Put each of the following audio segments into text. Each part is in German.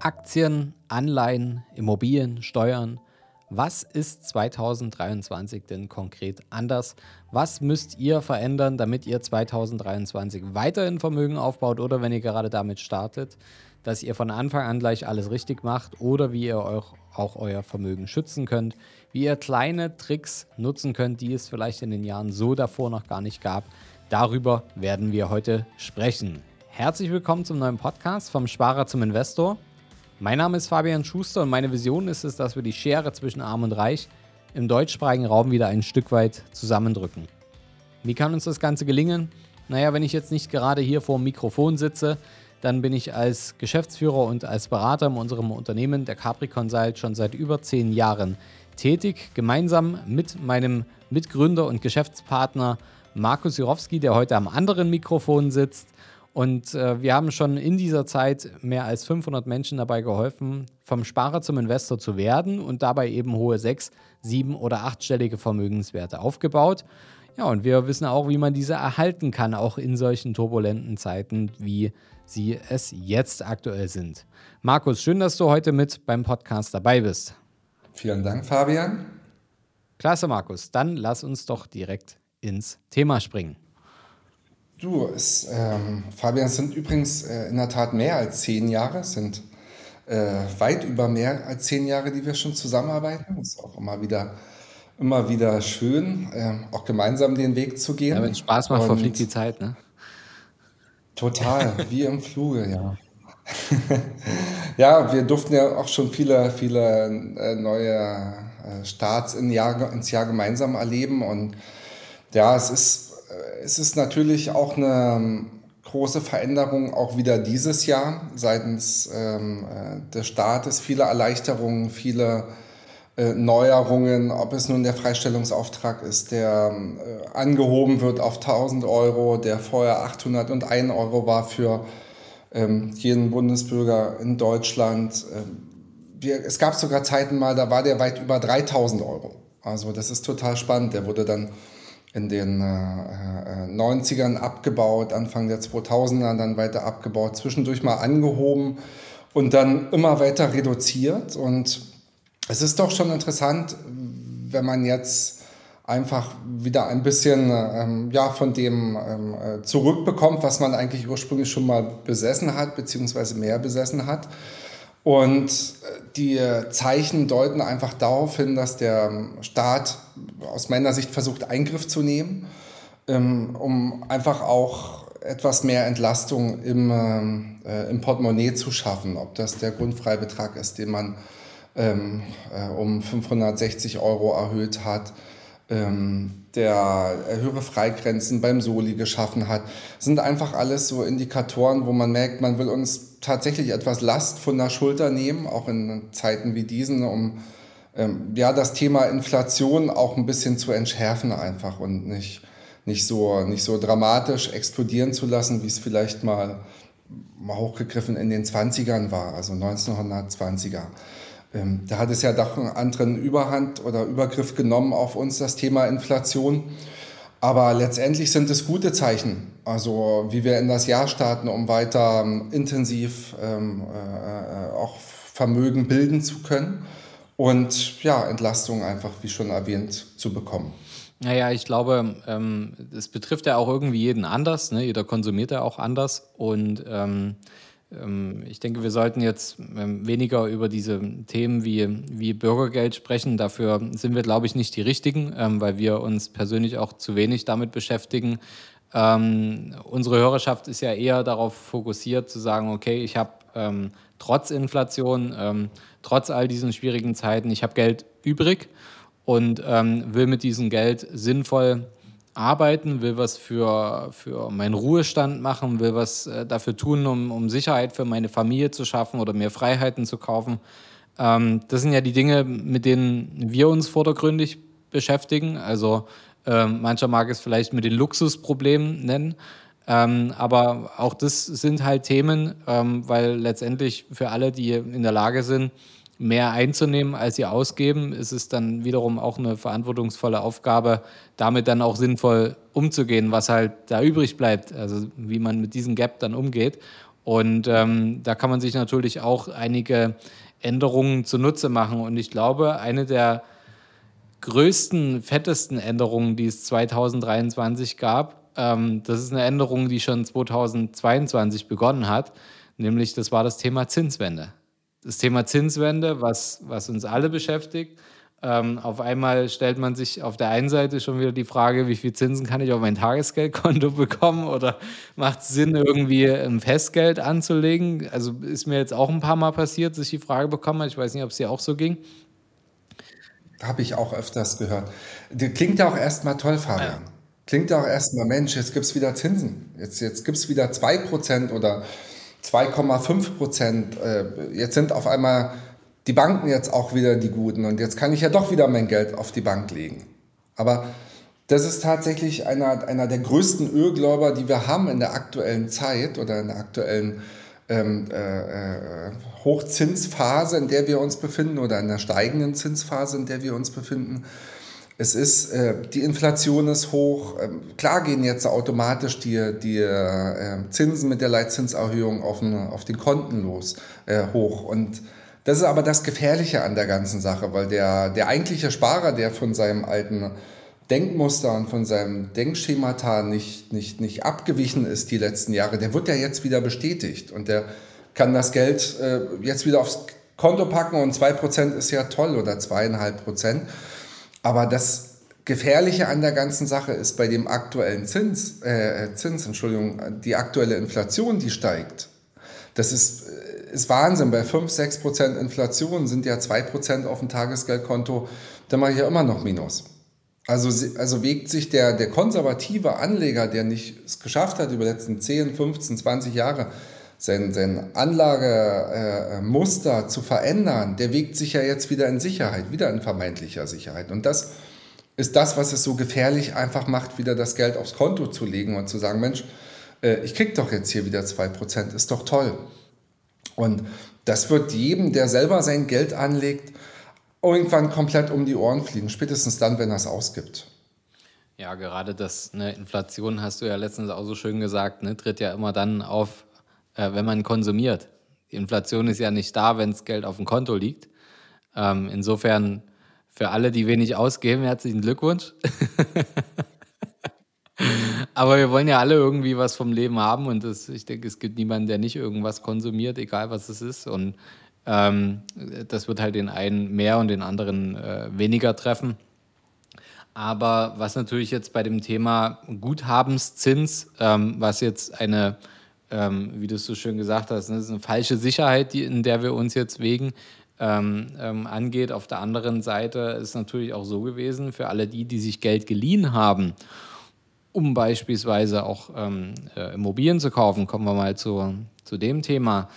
Aktien, Anleihen, Immobilien, Steuern. Was ist 2023 denn konkret anders? Was müsst ihr verändern, damit ihr 2023 weiterhin Vermögen aufbaut oder wenn ihr gerade damit startet, dass ihr von Anfang an gleich alles richtig macht oder wie ihr euch auch euer Vermögen schützen könnt, wie ihr kleine Tricks nutzen könnt, die es vielleicht in den Jahren so davor noch gar nicht gab. Darüber werden wir heute sprechen. Herzlich willkommen zum neuen Podcast vom Sparer zum Investor. Mein Name ist Fabian Schuster und meine Vision ist es, dass wir die Schere zwischen Arm und Reich im deutschsprachigen Raum wieder ein Stück weit zusammendrücken. Wie kann uns das Ganze gelingen? Naja, wenn ich jetzt nicht gerade hier vor dem Mikrofon sitze, dann bin ich als Geschäftsführer und als Berater in unserem Unternehmen, der Capri Consult, schon seit über zehn Jahren tätig, gemeinsam mit meinem Mitgründer und Geschäftspartner Markus Jurowski, der heute am anderen Mikrofon sitzt. Und äh, wir haben schon in dieser Zeit mehr als 500 Menschen dabei geholfen, vom Sparer zum Investor zu werden und dabei eben hohe sechs, sieben oder achtstellige Vermögenswerte aufgebaut. Ja, und wir wissen auch, wie man diese erhalten kann, auch in solchen turbulenten Zeiten, wie sie es jetzt aktuell sind. Markus, schön, dass du heute mit beim Podcast dabei bist. Vielen Dank, Fabian. Klasse, Markus. Dann lass uns doch direkt ins Thema springen. Du, es, ähm, Fabian, es sind übrigens äh, in der Tat mehr als zehn Jahre, es sind äh, weit über mehr als zehn Jahre, die wir schon zusammenarbeiten. Das ist auch immer wieder, immer wieder schön, äh, auch gemeinsam den Weg zu gehen. Ja, wenn es Spaß macht, Und verfliegt die Zeit, ne? Total, wie im Fluge, ja. ja, wir durften ja auch schon viele, viele äh, neue äh, Starts in Jahr, ins Jahr gemeinsam erleben. Und ja, es ist es ist natürlich auch eine ähm, große Veränderung auch wieder dieses Jahr seitens ähm, äh, des Staates. Viele Erleichterungen, viele äh, Neuerungen, ob es nun der Freistellungsauftrag ist, der äh, angehoben wird auf 1000 Euro, der vorher 801 Euro war für ähm, jeden Bundesbürger in Deutschland. Ähm, wir, es gab sogar Zeiten mal, da war der weit über 3000 Euro. Also das ist total spannend. Der wurde dann in den äh, äh, 90ern abgebaut, Anfang der 2000er dann weiter abgebaut, zwischendurch mal angehoben und dann immer weiter reduziert. Und es ist doch schon interessant, wenn man jetzt einfach wieder ein bisschen ähm, ja, von dem ähm, äh, zurückbekommt, was man eigentlich ursprünglich schon mal besessen hat, beziehungsweise mehr besessen hat. Und äh, die Zeichen deuten einfach darauf hin, dass der Staat aus meiner Sicht versucht, Eingriff zu nehmen, ähm, um einfach auch etwas mehr Entlastung im, äh, im Portemonnaie zu schaffen. Ob das der Grundfreibetrag ist, den man ähm, äh, um 560 Euro erhöht hat, ähm, der höhere Freigrenzen beim Soli geschaffen hat, sind einfach alles so Indikatoren, wo man merkt, man will uns tatsächlich etwas Last von der Schulter nehmen, auch in Zeiten wie diesen, um ähm, ja, das Thema Inflation auch ein bisschen zu entschärfen einfach und nicht, nicht, so, nicht so dramatisch explodieren zu lassen, wie es vielleicht mal, hochgegriffen in den 20ern war, also 1920er. Ähm, da hat es ja doch einen anderen Überhand oder Übergriff genommen auf uns, das Thema Inflation. Aber letztendlich sind es gute Zeichen, also wie wir in das Jahr starten, um weiter ähm, intensiv ähm, äh, äh, auch Vermögen bilden zu können und ja, Entlastung einfach, wie schon erwähnt, zu bekommen. Naja, ich glaube, ähm, es betrifft ja auch irgendwie jeden anders. Ne? Jeder konsumiert ja auch anders. Und ähm, ähm, ich denke, wir sollten jetzt ähm, weniger über diese Themen wie, wie Bürgergeld sprechen. Dafür sind wir, glaube ich, nicht die Richtigen, ähm, weil wir uns persönlich auch zu wenig damit beschäftigen. Ähm, unsere Hörerschaft ist ja eher darauf fokussiert zu sagen, okay, ich habe ähm, trotz Inflation, ähm, trotz all diesen schwierigen Zeiten, ich habe Geld übrig und ähm, will mit diesem Geld sinnvoll arbeiten, will was für, für meinen Ruhestand machen, will was äh, dafür tun, um, um Sicherheit für meine Familie zu schaffen oder mehr Freiheiten zu kaufen. Ähm, das sind ja die Dinge, mit denen wir uns vordergründig beschäftigen. Also ähm, mancher mag es vielleicht mit den Luxusproblemen nennen. Ähm, aber auch das sind halt Themen, ähm, weil letztendlich für alle, die in der Lage sind, mehr einzunehmen, als sie ausgeben, ist es dann wiederum auch eine verantwortungsvolle Aufgabe, damit dann auch sinnvoll umzugehen, was halt da übrig bleibt, also wie man mit diesem Gap dann umgeht. Und ähm, da kann man sich natürlich auch einige Änderungen zunutze machen. Und ich glaube, eine der größten, fettesten Änderungen, die es 2023 gab, ähm, das ist eine Änderung, die schon 2022 begonnen hat, nämlich das war das Thema Zinswende. Das Thema Zinswende, was, was uns alle beschäftigt. Ähm, auf einmal stellt man sich auf der einen Seite schon wieder die Frage, wie viel Zinsen kann ich auf mein Tagesgeldkonto bekommen oder macht es Sinn, irgendwie ein Festgeld anzulegen? Also ist mir jetzt auch ein paar Mal passiert, dass ich die Frage bekommen habe. Ich weiß nicht, ob es dir auch so ging. Habe ich auch öfters gehört. Klingt ja auch erstmal toll, Fabian. Klingt ja auch erstmal, Mensch, jetzt gibt es wieder Zinsen. Jetzt, jetzt gibt es wieder 2% oder 2,5%. Äh, jetzt sind auf einmal die Banken jetzt auch wieder die Guten und jetzt kann ich ja doch wieder mein Geld auf die Bank legen. Aber das ist tatsächlich einer, einer der größten Ölgläuber, die wir haben in der aktuellen Zeit oder in der aktuellen ähm, äh, äh, Hochzinsphase, in der wir uns befinden, oder in der steigenden Zinsphase, in der wir uns befinden. Es ist, äh, die Inflation ist hoch. Ähm, klar gehen jetzt automatisch die, die äh, Zinsen mit der Leitzinserhöhung auf, den, auf den Konten los, äh, hoch. Und das ist aber das Gefährliche an der ganzen Sache, weil der, der eigentliche Sparer, der von seinem alten Denkmuster und von seinem Denkschemata nicht, nicht, nicht abgewichen ist die letzten Jahre, der wird ja jetzt wieder bestätigt und der kann das Geld äh, jetzt wieder aufs Konto packen und 2% ist ja toll oder 2,5%. Aber das Gefährliche an der ganzen Sache ist bei dem aktuellen Zins, äh, Zins, Entschuldigung, die aktuelle Inflation, die steigt. Das ist, äh, ist Wahnsinn. Bei 5, 6% Inflation sind ja 2% auf dem Tagesgeldkonto, da mache ich ja immer noch Minus. Also, also wägt sich der, der konservative Anleger, der nicht es geschafft hat, über die letzten 10, 15, 20 Jahre sein, sein Anlagemuster äh, zu verändern, der wägt sich ja jetzt wieder in Sicherheit, wieder in vermeintlicher Sicherheit. Und das ist das, was es so gefährlich einfach macht, wieder das Geld aufs Konto zu legen und zu sagen, Mensch, äh, ich krieg doch jetzt hier wieder 2%, ist doch toll. Und das wird jedem, der selber sein Geld anlegt, irgendwann komplett um die Ohren fliegen, spätestens dann, wenn er es ausgibt. Ja, gerade das, ne, Inflation hast du ja letztens auch so schön gesagt, ne, tritt ja immer dann auf, äh, wenn man konsumiert. Die Inflation ist ja nicht da, wenn das Geld auf dem Konto liegt. Ähm, insofern für alle, die wenig ausgeben, herzlichen Glückwunsch. Aber wir wollen ja alle irgendwie was vom Leben haben und das, ich denke, es gibt niemanden, der nicht irgendwas konsumiert, egal was es ist. Und ähm, das wird halt den einen mehr und den anderen äh, weniger treffen. Aber was natürlich jetzt bei dem Thema Guthabenszins, ähm, was jetzt eine, ähm, wie du es so schön gesagt hast, ne, das ist eine falsche Sicherheit, die, in der wir uns jetzt wegen ähm, ähm, angeht. Auf der anderen Seite ist es natürlich auch so gewesen, für alle die, die sich Geld geliehen haben, um beispielsweise auch ähm, äh, Immobilien zu kaufen, kommen wir mal zu, zu dem Thema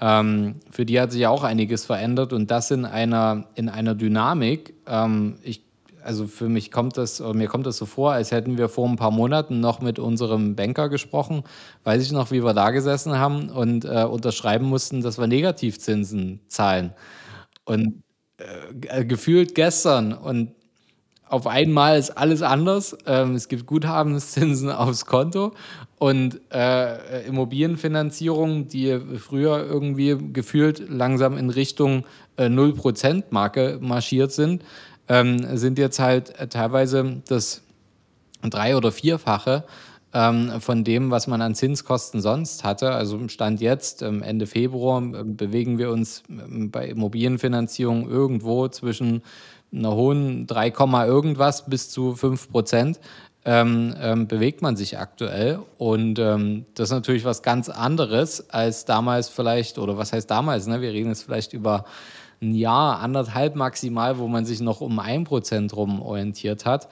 ähm, für die hat sich auch einiges verändert und das in einer, in einer Dynamik. Ähm, ich, also für mich kommt das, oder mir kommt das so vor, als hätten wir vor ein paar Monaten noch mit unserem Banker gesprochen. Weiß ich noch, wie wir da gesessen haben und äh, unterschreiben mussten, dass wir Negativzinsen zahlen. Und äh, gefühlt gestern und auf einmal ist alles anders. Ähm, es gibt Guthabenszinsen aufs Konto und äh, Immobilienfinanzierung, die früher irgendwie gefühlt langsam in Richtung äh, 0%-Marke marschiert sind, ähm, sind jetzt halt teilweise das drei- oder vierfache ähm, von dem, was man an Zinskosten sonst hatte. Also Stand jetzt, ähm, Ende Februar, äh, bewegen wir uns ähm, bei Immobilienfinanzierung irgendwo zwischen einer hohen 3, irgendwas bis zu 5 Prozent ähm, ähm, bewegt man sich aktuell. Und ähm, das ist natürlich was ganz anderes als damals vielleicht, oder was heißt damals, ne? wir reden jetzt vielleicht über ein Jahr, anderthalb maximal, wo man sich noch um ein Prozent rum orientiert hat.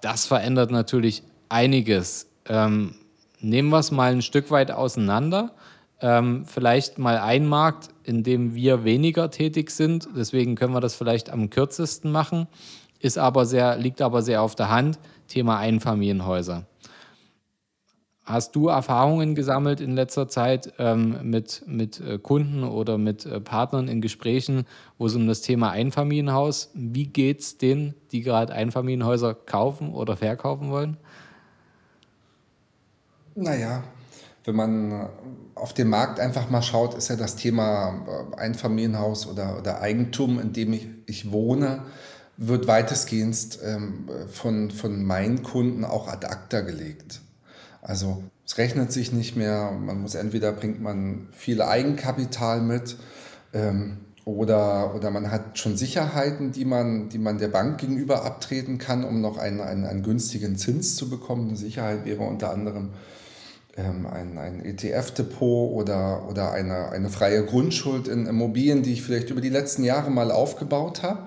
Das verändert natürlich einiges. Ähm, nehmen wir es mal ein Stück weit auseinander ähm, vielleicht mal ein Markt, in dem wir weniger tätig sind. Deswegen können wir das vielleicht am kürzesten machen. Ist aber sehr, liegt aber sehr auf der Hand. Thema Einfamilienhäuser. Hast du Erfahrungen gesammelt in letzter Zeit ähm, mit, mit äh, Kunden oder mit äh, Partnern in Gesprächen, wo es um das Thema Einfamilienhaus, wie geht es denen, die gerade Einfamilienhäuser kaufen oder verkaufen wollen? Naja, wenn man auf den Markt einfach mal schaut, ist ja das Thema äh, Einfamilienhaus oder, oder Eigentum, in dem ich, ich wohne, wird weitestgehend ähm, von, von meinen Kunden auch ad acta gelegt. Also es rechnet sich nicht mehr. Man muss entweder bringt man viel Eigenkapital mit ähm, oder, oder man hat schon Sicherheiten, die man, die man der Bank gegenüber abtreten kann, um noch einen, einen, einen günstigen Zins zu bekommen. Eine Sicherheit wäre unter anderem ähm, ein, ein ETF-Depot oder, oder eine, eine freie Grundschuld in Immobilien, die ich vielleicht über die letzten Jahre mal aufgebaut habe.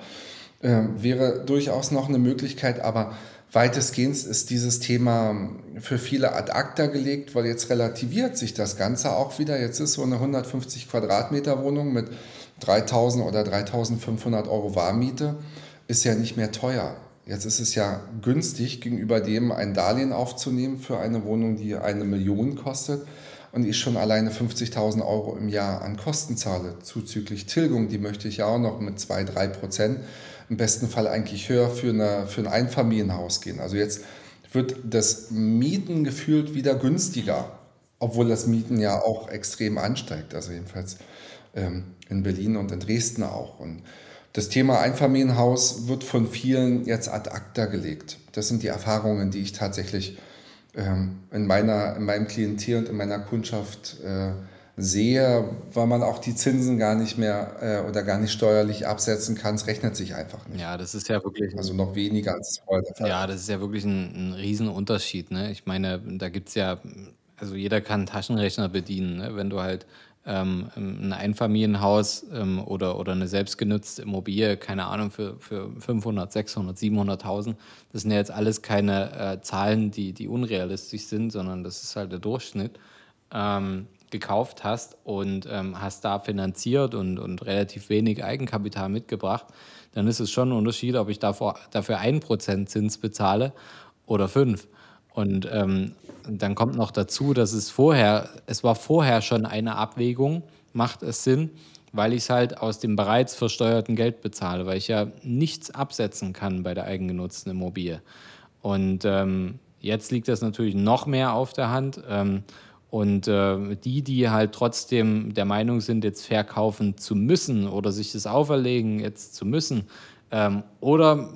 Ähm, wäre durchaus noch eine Möglichkeit, aber weitestgehend ist dieses Thema für viele ad acta gelegt, weil jetzt relativiert sich das Ganze auch wieder. Jetzt ist so eine 150 Quadratmeter Wohnung mit 3000 oder 3500 Euro Warmmiete ist ja nicht mehr teuer. Jetzt ist es ja günstig, gegenüber dem ein Darlehen aufzunehmen für eine Wohnung, die eine Million kostet und ich schon alleine 50.000 Euro im Jahr an Kosten zahle, zuzüglich Tilgung, die möchte ich ja auch noch mit 2, 3 Prozent im besten Fall eigentlich höher für, eine, für ein Einfamilienhaus gehen. Also jetzt wird das Mieten gefühlt wieder günstiger, obwohl das Mieten ja auch extrem ansteigt. Also jedenfalls ähm, in Berlin und in Dresden auch. Und das Thema Einfamilienhaus wird von vielen jetzt ad acta gelegt. Das sind die Erfahrungen, die ich tatsächlich ähm, in, meiner, in meinem Klientel und in meiner Kundschaft äh, sehe, weil man auch die Zinsen gar nicht mehr äh, oder gar nicht steuerlich absetzen kann. Es rechnet sich einfach nicht. Ja, das ist ja wirklich. Also noch weniger als heute. Ja, das ist ja wirklich ein, ein Riesenunterschied. Ne? Ich meine, da gibt es ja, also jeder kann einen Taschenrechner bedienen. Ne? Wenn du halt ähm, ein Einfamilienhaus ähm, oder, oder eine selbstgenutzte Immobilie, keine Ahnung, für, für 500, 600, 700.000. Das sind ja jetzt alles keine äh, Zahlen, die, die unrealistisch sind, sondern das ist halt der Durchschnitt. Ähm, gekauft hast und ähm, hast da finanziert und, und relativ wenig Eigenkapital mitgebracht, dann ist es schon ein Unterschied, ob ich davor, dafür 1% Zins bezahle oder 5%. Und ähm, dann kommt noch dazu, dass es vorher, es war vorher schon eine Abwägung, macht es Sinn, weil ich es halt aus dem bereits versteuerten Geld bezahle, weil ich ja nichts absetzen kann bei der eigengenutzten Immobilie. Und ähm, jetzt liegt das natürlich noch mehr auf der Hand. Ähm, und äh, die, die halt trotzdem der Meinung sind, jetzt verkaufen zu müssen oder sich das auferlegen, jetzt zu müssen, ähm, oder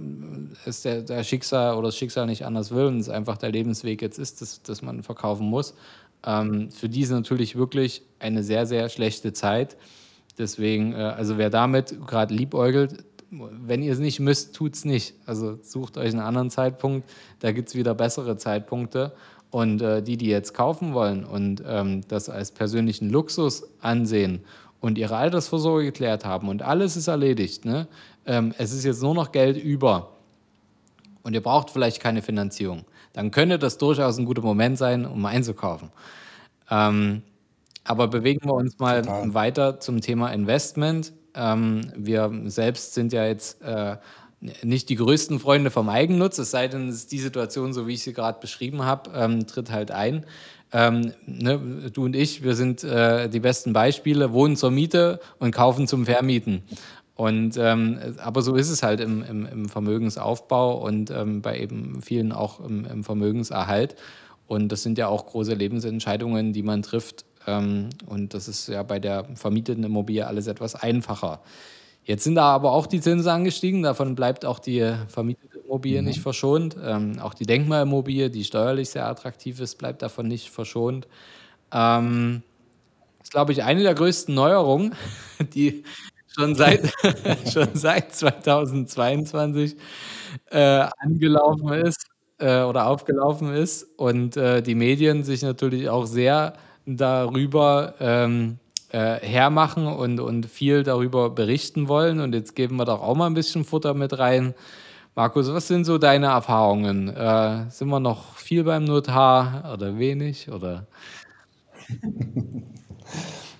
ist der, der, Schicksal oder das Schicksal nicht anders will und es einfach der Lebensweg jetzt ist, dass, dass man verkaufen muss. Ähm, für die ist natürlich wirklich eine sehr, sehr schlechte Zeit. Deswegen, äh, also wer damit gerade liebäugelt, wenn ihr es nicht müsst, tut es nicht. Also sucht euch einen anderen Zeitpunkt, da gibt es wieder bessere Zeitpunkte. Und äh, die, die jetzt kaufen wollen und ähm, das als persönlichen Luxus ansehen und ihre Altersvorsorge geklärt haben und alles ist erledigt, ne? ähm, es ist jetzt nur noch Geld über und ihr braucht vielleicht keine Finanzierung, dann könnte das durchaus ein guter Moment sein, um einzukaufen. Ähm, aber bewegen wir uns mal Total. weiter zum Thema Investment. Ähm, wir selbst sind ja jetzt äh, nicht die größten Freunde vom Eigennutz, es sei denn, es ist die Situation, so wie ich sie gerade beschrieben habe, ähm, tritt halt ein. Ähm, ne, du und ich, wir sind äh, die besten Beispiele, wohnen zur Miete und kaufen zum Vermieten. Und ähm, aber so ist es halt im, im, im Vermögensaufbau und ähm, bei eben vielen auch im, im, Vermögenserhalt. Und das sind ja auch große Lebensentscheidungen, die man trifft. Ähm, und das ist ja bei der vermieteten Immobilie alles etwas einfacher. Jetzt sind da aber auch die Zinsen angestiegen, davon bleibt auch die vermietete Immobilie mhm. nicht verschont. Ähm, auch die Denkmalimmobilie, die steuerlich sehr attraktiv ist, bleibt davon nicht verschont. Ähm, das ist, glaube ich, eine der größten Neuerungen, die schon seit, schon seit 2022 äh, angelaufen ist äh, oder aufgelaufen ist und äh, die Medien sich natürlich auch sehr darüber ähm, äh, hermachen und, und viel darüber berichten wollen. Und jetzt geben wir doch auch mal ein bisschen Futter mit rein. Markus, was sind so deine Erfahrungen? Äh, sind wir noch viel beim Notar oder wenig? Oder?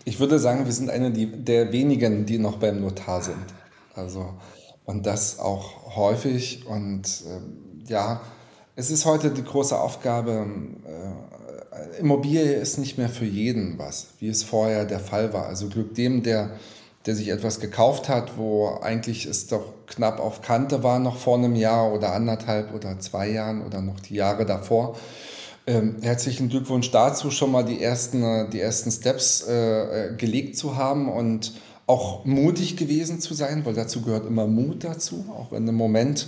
Ich würde sagen, wir sind eine der wenigen, die noch beim Notar sind. Also, und das auch häufig. Und äh, ja, es ist heute die große Aufgabe, äh, Immobilie ist nicht mehr für jeden was, wie es vorher der Fall war. Also Glück dem, der, der sich etwas gekauft hat, wo eigentlich es doch knapp auf Kante war, noch vor einem Jahr oder anderthalb oder zwei Jahren oder noch die Jahre davor. Ähm, herzlichen Glückwunsch dazu, schon mal die ersten, äh, die ersten Steps äh, äh, gelegt zu haben und auch mutig gewesen zu sein, weil dazu gehört immer Mut dazu, auch in einem Moment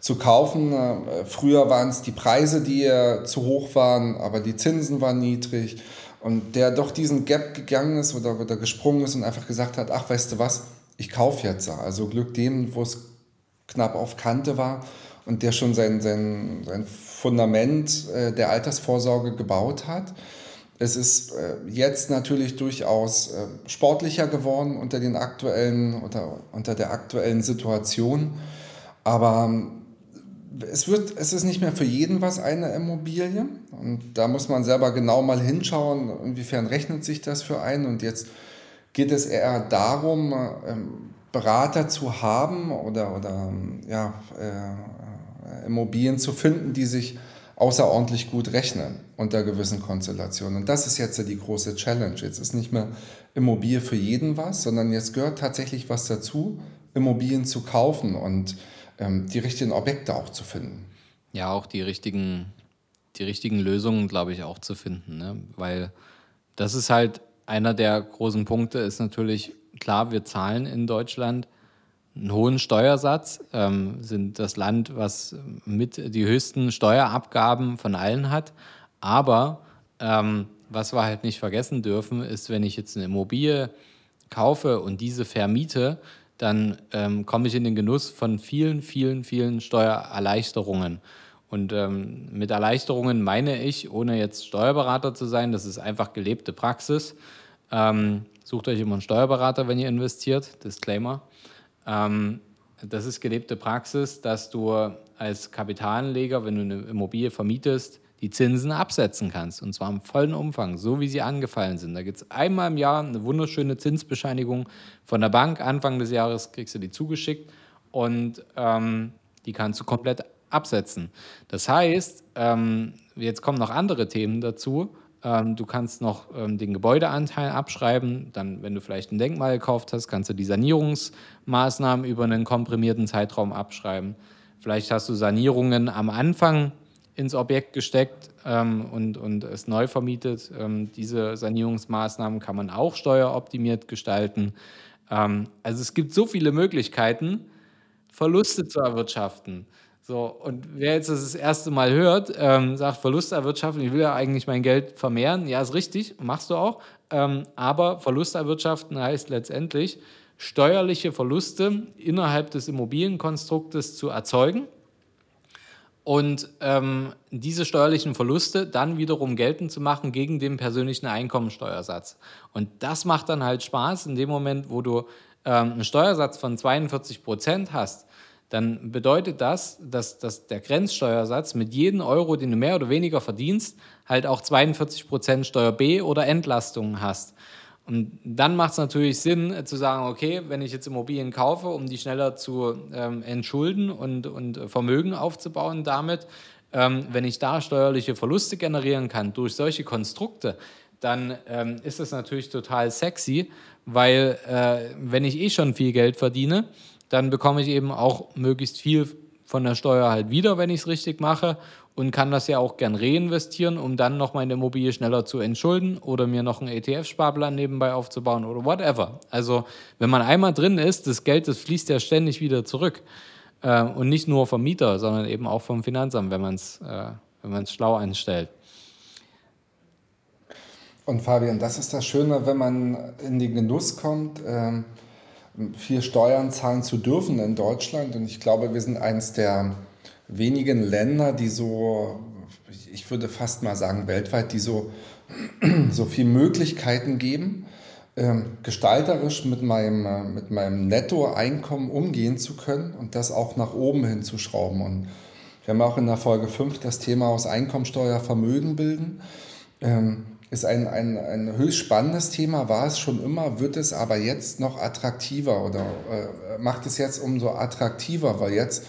zu kaufen. Äh, früher waren es die Preise, die äh, zu hoch waren, aber die Zinsen waren niedrig. Und der doch diesen Gap gegangen ist oder, oder gesprungen ist und einfach gesagt hat, ach, weißt du was, ich kaufe jetzt. Also Glück dem, wo es knapp auf Kante war und der schon sein, sein, sein Fundament äh, der Altersvorsorge gebaut hat. Es ist jetzt natürlich durchaus sportlicher geworden unter, den aktuellen, unter, unter der aktuellen Situation. Aber ähm, es, wird, es ist nicht mehr für jeden was eine Immobilie. Und da muss man selber genau mal hinschauen, inwiefern rechnet sich das für einen. Und jetzt geht es eher darum, ähm, Berater zu haben oder, oder ja, äh, Immobilien zu finden, die sich außerordentlich gut rechnen unter gewissen Konstellationen. Und das ist jetzt die große Challenge. Jetzt ist nicht mehr Immobilie für jeden was, sondern jetzt gehört tatsächlich was dazu, Immobilien zu kaufen und die richtigen Objekte auch zu finden. Ja, auch die richtigen, die richtigen Lösungen, glaube ich, auch zu finden. Ne? Weil das ist halt einer der großen Punkte, ist natürlich klar, wir zahlen in Deutschland einen hohen Steuersatz, ähm, sind das Land, was mit die höchsten Steuerabgaben von allen hat. Aber ähm, was wir halt nicht vergessen dürfen, ist, wenn ich jetzt eine Immobilie kaufe und diese vermiete, dann ähm, komme ich in den Genuss von vielen, vielen, vielen Steuererleichterungen. Und ähm, mit Erleichterungen meine ich, ohne jetzt Steuerberater zu sein, das ist einfach gelebte Praxis. Ähm, sucht euch immer einen Steuerberater, wenn ihr investiert. Disclaimer. Ähm, das ist gelebte Praxis, dass du als Kapitalanleger, wenn du eine Immobilie vermietest, die Zinsen absetzen kannst. Und zwar im vollen Umfang, so wie sie angefallen sind. Da gibt es einmal im Jahr eine wunderschöne Zinsbescheinigung von der Bank. Anfang des Jahres kriegst du die zugeschickt und ähm, die kannst du komplett absetzen. Das heißt, ähm, jetzt kommen noch andere Themen dazu. Ähm, du kannst noch ähm, den Gebäudeanteil abschreiben. Dann, wenn du vielleicht ein Denkmal gekauft hast, kannst du die Sanierungsmaßnahmen über einen komprimierten Zeitraum abschreiben. Vielleicht hast du Sanierungen am Anfang ins Objekt gesteckt ähm, und, und es neu vermietet. Ähm, diese Sanierungsmaßnahmen kann man auch steueroptimiert gestalten. Ähm, also es gibt so viele Möglichkeiten, Verluste zu erwirtschaften. So, und wer jetzt das, das erste Mal hört, ähm, sagt Verluste erwirtschaften, ich will ja eigentlich mein Geld vermehren. Ja, ist richtig, machst du auch. Ähm, aber Verluste erwirtschaften heißt letztendlich, steuerliche Verluste innerhalb des Immobilienkonstruktes zu erzeugen und ähm, diese steuerlichen Verluste dann wiederum geltend zu machen gegen den persönlichen Einkommensteuersatz. Und das macht dann halt Spaß in dem Moment, wo du ähm, einen Steuersatz von 42 Prozent hast. Dann bedeutet das, dass, dass der Grenzsteuersatz mit jedem Euro, den du mehr oder weniger verdienst, halt auch 42 Prozent Steuer B oder Entlastungen hast. Und dann macht es natürlich Sinn äh, zu sagen, okay, wenn ich jetzt Immobilien kaufe, um die schneller zu ähm, entschulden und, und äh, Vermögen aufzubauen damit, ähm, wenn ich da steuerliche Verluste generieren kann durch solche Konstrukte, dann ähm, ist das natürlich total sexy, weil äh, wenn ich eh schon viel Geld verdiene, dann bekomme ich eben auch möglichst viel von der Steuer halt wieder, wenn ich es richtig mache und kann das ja auch gern reinvestieren, um dann noch meine Immobilie schneller zu entschulden oder mir noch einen ETF-Sparplan nebenbei aufzubauen oder whatever. Also wenn man einmal drin ist, das Geld, das fließt ja ständig wieder zurück. Äh, und nicht nur vom Mieter, sondern eben auch vom Finanzamt, wenn man es äh, wenn schlau anstellt. Und Fabian, das ist das Schöne, wenn man in den Genuss kommt, ähm, viel Steuern zahlen zu dürfen in Deutschland. Und ich glaube, wir sind eines der wenigen Länder, die so, ich würde fast mal sagen weltweit, die so, so viele Möglichkeiten geben, ähm, gestalterisch mit meinem, äh, mit meinem Nettoeinkommen umgehen zu können und das auch nach oben hin zu schrauben. Und wir haben auch in der Folge 5 das Thema aus Einkommensteuer Vermögen bilden. Ähm, ist ein, ein, ein höchst spannendes Thema, war es schon immer, wird es aber jetzt noch attraktiver oder äh, macht es jetzt umso attraktiver, weil jetzt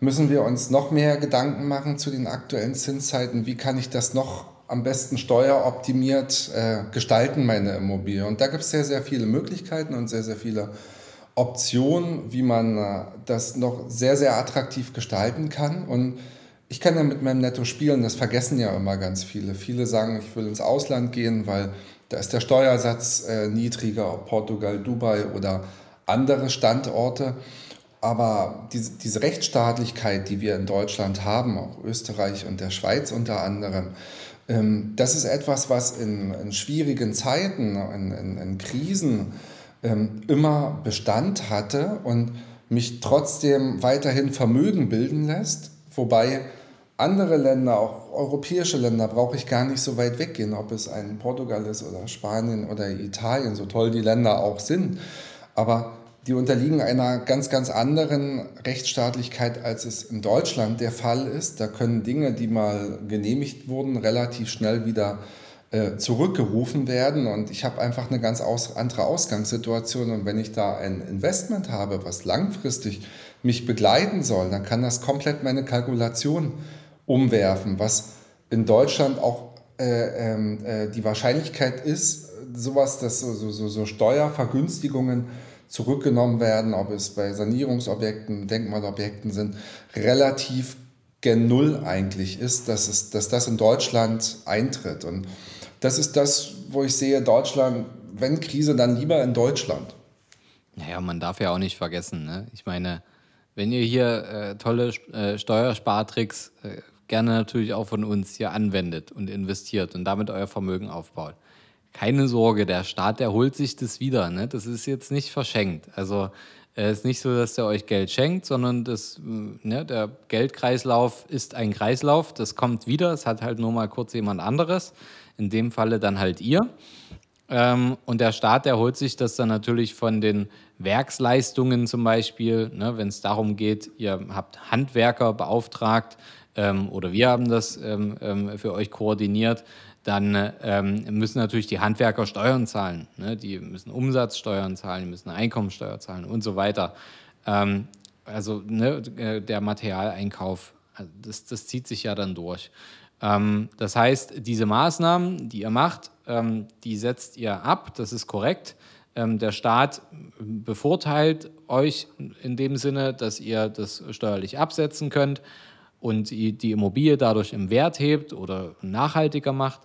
müssen wir uns noch mehr Gedanken machen zu den aktuellen Zinszeiten. Wie kann ich das noch am besten steueroptimiert äh, gestalten, meine Immobilie? Und da gibt es sehr, sehr viele Möglichkeiten und sehr, sehr viele Optionen, wie man äh, das noch sehr, sehr attraktiv gestalten kann. Und ich kann ja mit meinem Netto spielen, das vergessen ja immer ganz viele. Viele sagen, ich will ins Ausland gehen, weil da ist der Steuersatz äh, niedriger, ob Portugal, Dubai oder andere Standorte. Aber diese, diese Rechtsstaatlichkeit, die wir in Deutschland haben, auch Österreich und der Schweiz unter anderem, ähm, das ist etwas, was in, in schwierigen Zeiten, in, in, in Krisen ähm, immer Bestand hatte und mich trotzdem weiterhin Vermögen bilden lässt. Wobei andere Länder, auch europäische Länder, brauche ich gar nicht so weit weggehen, ob es ein Portugal ist oder Spanien oder Italien, so toll die Länder auch sind. Aber die unterliegen einer ganz, ganz anderen Rechtsstaatlichkeit, als es in Deutschland der Fall ist. Da können Dinge, die mal genehmigt wurden, relativ schnell wieder äh, zurückgerufen werden. Und ich habe einfach eine ganz aus, andere Ausgangssituation. Und wenn ich da ein Investment habe, was langfristig mich begleiten soll, dann kann das komplett meine Kalkulation umwerfen, was in Deutschland auch äh, ähm, äh, die Wahrscheinlichkeit ist, sowas, dass so, so, so Steuervergünstigungen zurückgenommen werden, ob es bei Sanierungsobjekten, Denkmalobjekten sind, relativ gen Null eigentlich ist, dass, es, dass das in Deutschland eintritt. Und das ist das, wo ich sehe, Deutschland, wenn Krise, dann lieber in Deutschland. Naja, man darf ja auch nicht vergessen, ne? ich meine, wenn ihr hier äh, tolle äh, Steuerspartricks äh, gerne natürlich auch von uns hier anwendet und investiert und damit euer Vermögen aufbaut, keine Sorge, der Staat, der holt sich das wieder. Ne? Das ist jetzt nicht verschenkt. Also es äh, ist nicht so, dass der euch Geld schenkt, sondern das, äh, ne, der Geldkreislauf ist ein Kreislauf. Das kommt wieder. Es hat halt nur mal kurz jemand anderes. In dem Falle dann halt ihr. Ähm, und der Staat, der holt sich das dann natürlich von den Werksleistungen zum Beispiel, ne, wenn es darum geht, ihr habt Handwerker beauftragt ähm, oder wir haben das ähm, ähm für euch koordiniert, dann ähm, müssen natürlich die Handwerker Steuern zahlen. Ne? Die müssen Umsatzsteuern zahlen, die müssen Einkommensteuer zahlen und so weiter. Ähm, also ne, äh, der Materialeinkauf, also das, das zieht sich ja dann durch. Ähm, das heißt, diese Maßnahmen, die ihr macht, ähm, die setzt ihr ab, das ist korrekt. Ähm, der Staat bevorteilt euch in dem Sinne, dass ihr das steuerlich absetzen könnt und die Immobilie dadurch im Wert hebt oder nachhaltiger macht.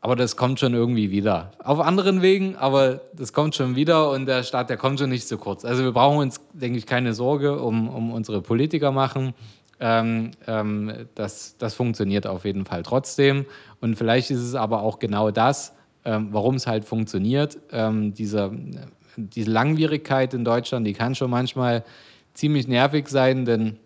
Aber das kommt schon irgendwie wieder. Auf anderen Wegen, aber das kommt schon wieder und der Staat, der kommt schon nicht zu kurz. Also wir brauchen uns, denke ich, keine Sorge um, um unsere Politiker machen. Ähm, ähm, das, das funktioniert auf jeden Fall trotzdem. Und vielleicht ist es aber auch genau das, ähm, warum es halt funktioniert. Ähm, diese, diese Langwierigkeit in Deutschland, die kann schon manchmal ziemlich nervig sein, denn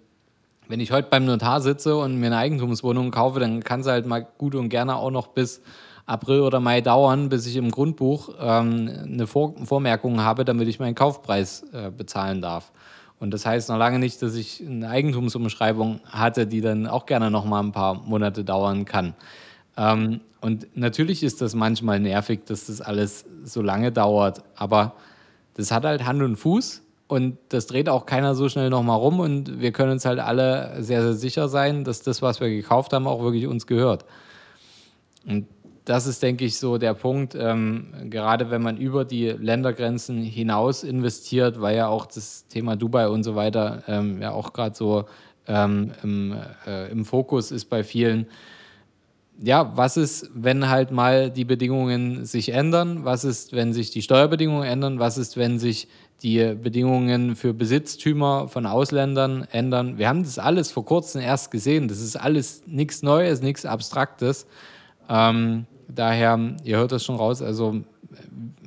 wenn ich heute beim Notar sitze und mir eine Eigentumswohnung kaufe, dann kann es halt mal gut und gerne auch noch bis April oder Mai dauern, bis ich im Grundbuch ähm, eine Vor Vormerkung habe, damit ich meinen Kaufpreis äh, bezahlen darf. Und das heißt noch lange nicht, dass ich eine Eigentumsumschreibung hatte, die dann auch gerne noch mal ein paar Monate dauern kann. Ähm, und natürlich ist das manchmal nervig, dass das alles so lange dauert, aber das hat halt Hand und Fuß und das dreht auch keiner so schnell nochmal rum und wir können uns halt alle sehr, sehr sicher sein, dass das, was wir gekauft haben, auch wirklich uns gehört. Und das ist, denke ich, so der Punkt, ähm, gerade wenn man über die Ländergrenzen hinaus investiert, weil ja auch das Thema Dubai und so weiter ähm, ja auch gerade so ähm, im, äh, im Fokus ist bei vielen. Ja, was ist, wenn halt mal die Bedingungen sich ändern? Was ist, wenn sich die Steuerbedingungen ändern? Was ist, wenn sich die Bedingungen für Besitztümer von Ausländern ändern? Wir haben das alles vor kurzem erst gesehen. Das ist alles nichts Neues, nichts Abstraktes. Ähm, Daher, ihr hört das schon raus, also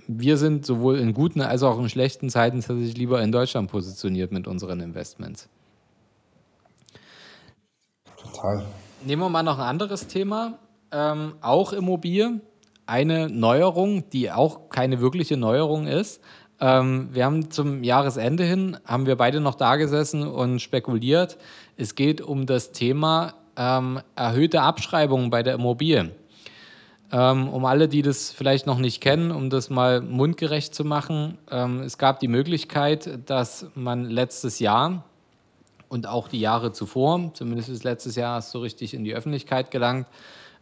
wir sind sowohl in guten als auch in schlechten Zeiten tatsächlich lieber in Deutschland positioniert mit unseren Investments. Total. Nehmen wir mal noch ein anderes Thema, ähm, auch Immobilie. Eine Neuerung, die auch keine wirkliche Neuerung ist. Ähm, wir haben zum Jahresende hin, haben wir beide noch da gesessen und spekuliert. Es geht um das Thema ähm, erhöhte Abschreibungen bei der Immobilie. Ähm, um alle, die das vielleicht noch nicht kennen, um das mal mundgerecht zu machen, ähm, es gab die Möglichkeit, dass man letztes Jahr und auch die Jahre zuvor, zumindest ist letztes Jahr so richtig in die Öffentlichkeit gelangt,